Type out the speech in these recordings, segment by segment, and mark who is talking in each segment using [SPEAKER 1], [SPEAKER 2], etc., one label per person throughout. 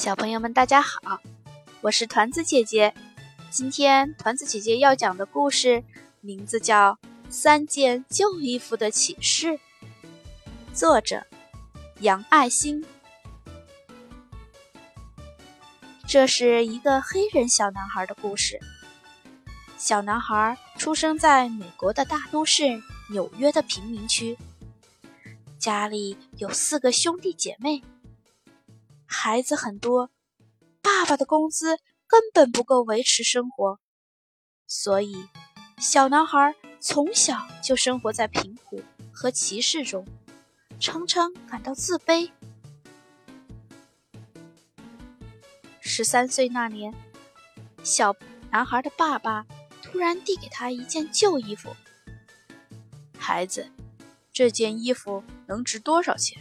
[SPEAKER 1] 小朋友们，大家好，我是团子姐姐。今天团子姐姐要讲的故事名字叫《三件旧衣服的启示》，作者杨爱新。这是一个黑人小男孩的故事。小男孩出生在美国的大都市纽约的贫民区，家里有四个兄弟姐妹。孩子很多，爸爸的工资根本不够维持生活，所以小男孩从小就生活在贫苦和歧视中，常常感到自卑。十三岁那年，小男孩的爸爸突然递给他一件旧衣服：“孩子，这件衣服能值多少钱？”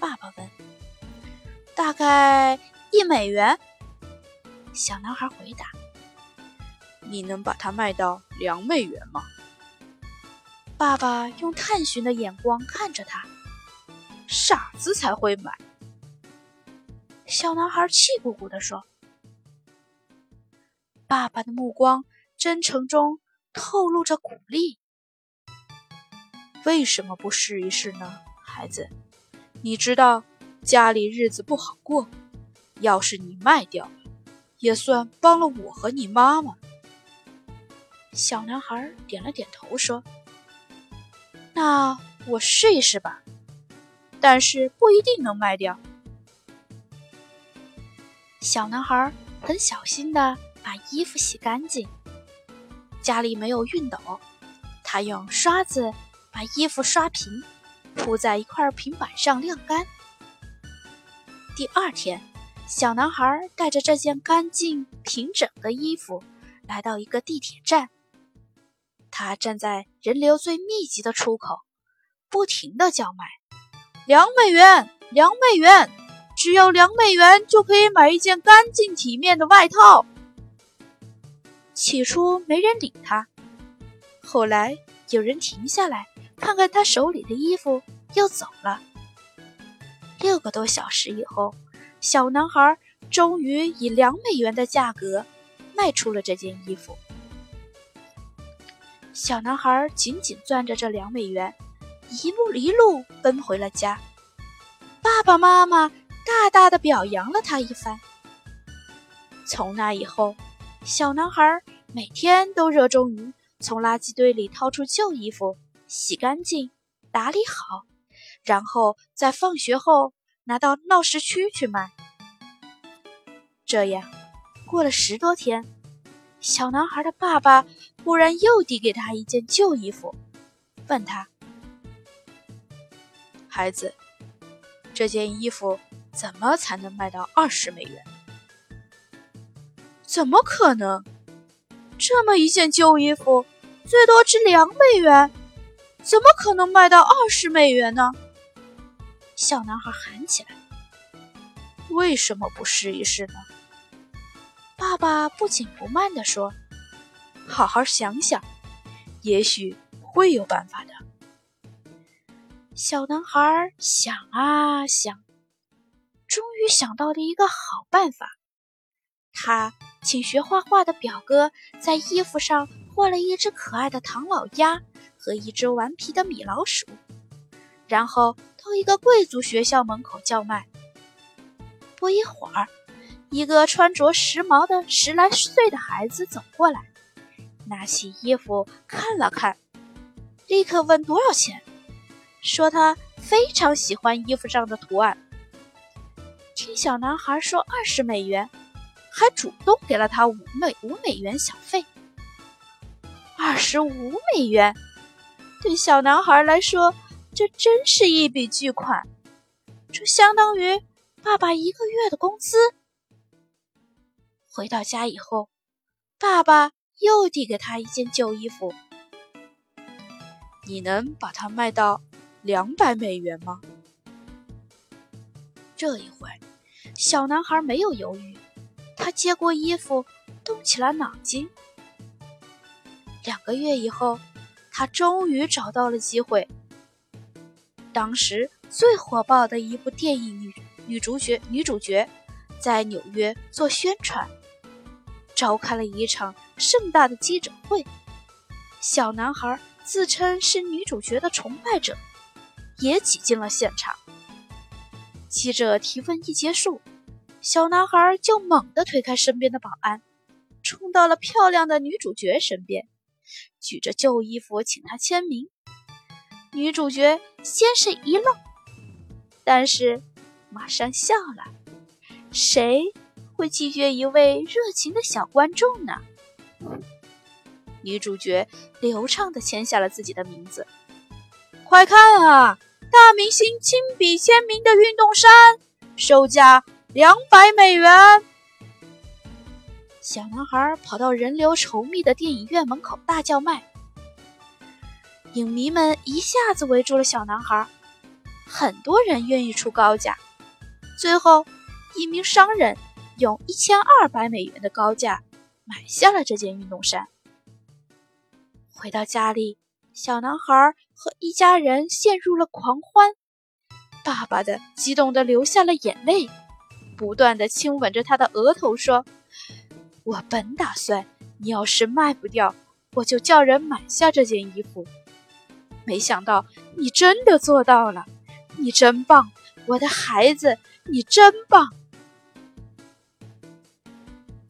[SPEAKER 1] 爸爸问。大概一美元。小男孩回答：“
[SPEAKER 2] 你能把它卖到两美元吗？”
[SPEAKER 1] 爸爸用探寻的眼光看着他：“
[SPEAKER 2] 傻子才会买。”
[SPEAKER 1] 小男孩气鼓鼓地说。爸爸的目光真诚中透露着鼓励：“
[SPEAKER 2] 为什么不试一试呢，孩子？你知道。”家里日子不好过，要是你卖掉，也算帮了我和你妈妈。
[SPEAKER 1] 小男孩点了点头，说：“那我试一试吧，但是不一定能卖掉。”小男孩很小心地把衣服洗干净。家里没有熨斗，他用刷子把衣服刷平，铺在一块平板上晾干。第二天，小男孩带着这件干净平整的衣服来到一个地铁站。他站在人流最密集的出口，不停地叫卖：“两美元，两美元，只要两美元就可以买一件干净体面的外套。”起初没人理他，后来有人停下来看看他手里的衣服，又走了。六个多小时以后，小男孩终于以两美元的价格卖出了这件衣服。小男孩紧紧攥着这两美元，一路一路奔回了家。爸爸妈妈大大的表扬了他一番。从那以后，小男孩每天都热衷于从垃圾堆里掏出旧衣服，洗干净，打理好。然后在放学后拿到闹市区去卖。这样过了十多天，小男孩的爸爸忽然又递给他一件旧衣服，问他：“
[SPEAKER 2] 孩子，这件衣服怎么才能卖到二十美元？”“
[SPEAKER 1] 怎么可能？这么一件旧衣服最多值两美元，怎么可能卖到二十美元呢？”小男孩喊起来：“
[SPEAKER 2] 为什么不试一试呢？”
[SPEAKER 1] 爸爸不紧不慢地说：“
[SPEAKER 2] 好好想想，也许会有办法的。”
[SPEAKER 1] 小男孩想啊想，终于想到了一个好办法。他请学画画的表哥在衣服上画了一只可爱的唐老鸭和一只顽皮的米老鼠，然后。到一个贵族学校门口叫卖。不一会儿，一个穿着时髦的十来岁的孩子走过来，拿起衣服看了看，立刻问多少钱，说他非常喜欢衣服上的图案。听小男孩说二十美元，还主动给了他五美五美元小费。二十五美元，对小男孩来说。这真是一笔巨款，这相当于爸爸一个月的工资。回到家以后，爸爸又递给他一件旧衣服：“
[SPEAKER 2] 你能把它卖到两百美元吗？”
[SPEAKER 1] 这一回，小男孩没有犹豫，他接过衣服，动起了脑筋。两个月以后，他终于找到了机会。当时最火爆的一部电影女女主角女主角在纽约做宣传，召开了一场盛大的记者会。小男孩自称是女主角的崇拜者，也挤进了现场。记者提问一结束，小男孩就猛地推开身边的保安，冲到了漂亮的女主角身边，举着旧衣服请她签名。女主角先是一愣，但是马上笑了。谁会拒绝一位热情的小观众呢？女主角流畅地签下了自己的名字。快看啊，大明星亲笔签名的运动衫，售价两百美元。小男孩跑到人流稠密的电影院门口大叫卖，影迷们一下子围住了小男孩，很多人愿意出高价，最后一名商人用一千二百美元的高价买下了这件运动衫。回到家里，小男孩和一家人陷入了狂欢。爸爸的激动的流下了眼泪，不断的亲吻着他的额头，说：“我本打算，你要是卖不掉，我就叫人买下这件衣服。没想到你真的做到了，你真棒，我的孩子，你真棒。”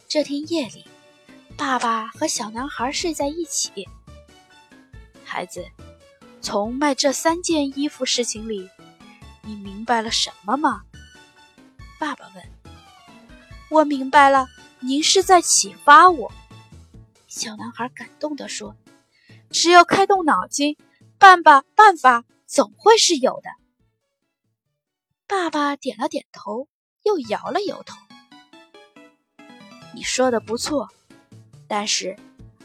[SPEAKER 1] 这天夜里，爸爸和小男孩睡在一起。孩子，从卖这三件衣服事情里，你明白了什么吗？爸爸问。我明白了，您是在启发我。小男孩感动地说：“只有开动脑筋，办吧，办法总会是有的。”爸爸点了点头，又摇了摇头。你说的不错，但是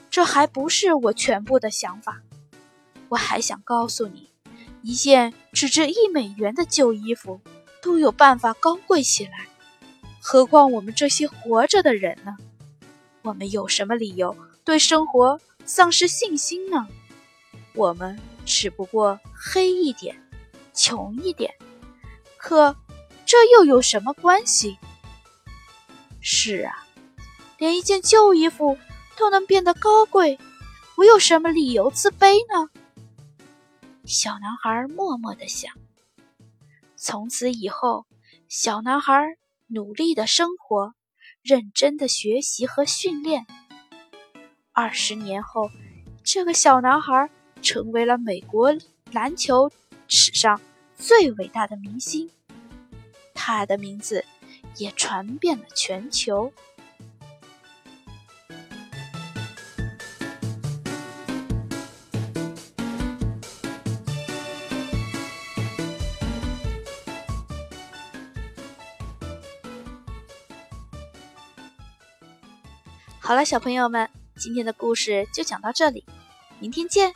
[SPEAKER 1] 这还不是我全部的想法。我还想告诉你，一件只值一美元的旧衣服都有办法高贵起来，何况我们这些活着的人呢？我们有什么理由对生活丧失信心呢？我们只不过黑一点，穷一点，可这又有什么关系？是啊，连一件旧衣服都能变得高贵，我有什么理由自卑呢？小男孩默默地想：“从此以后，小男孩努力的生活，认真的学习和训练。二十年后，这个小男孩成为了美国篮球史上最伟大的明星，他的名字也传遍了全球。”好了，小朋友们，今天的故事就讲到这里，明天见。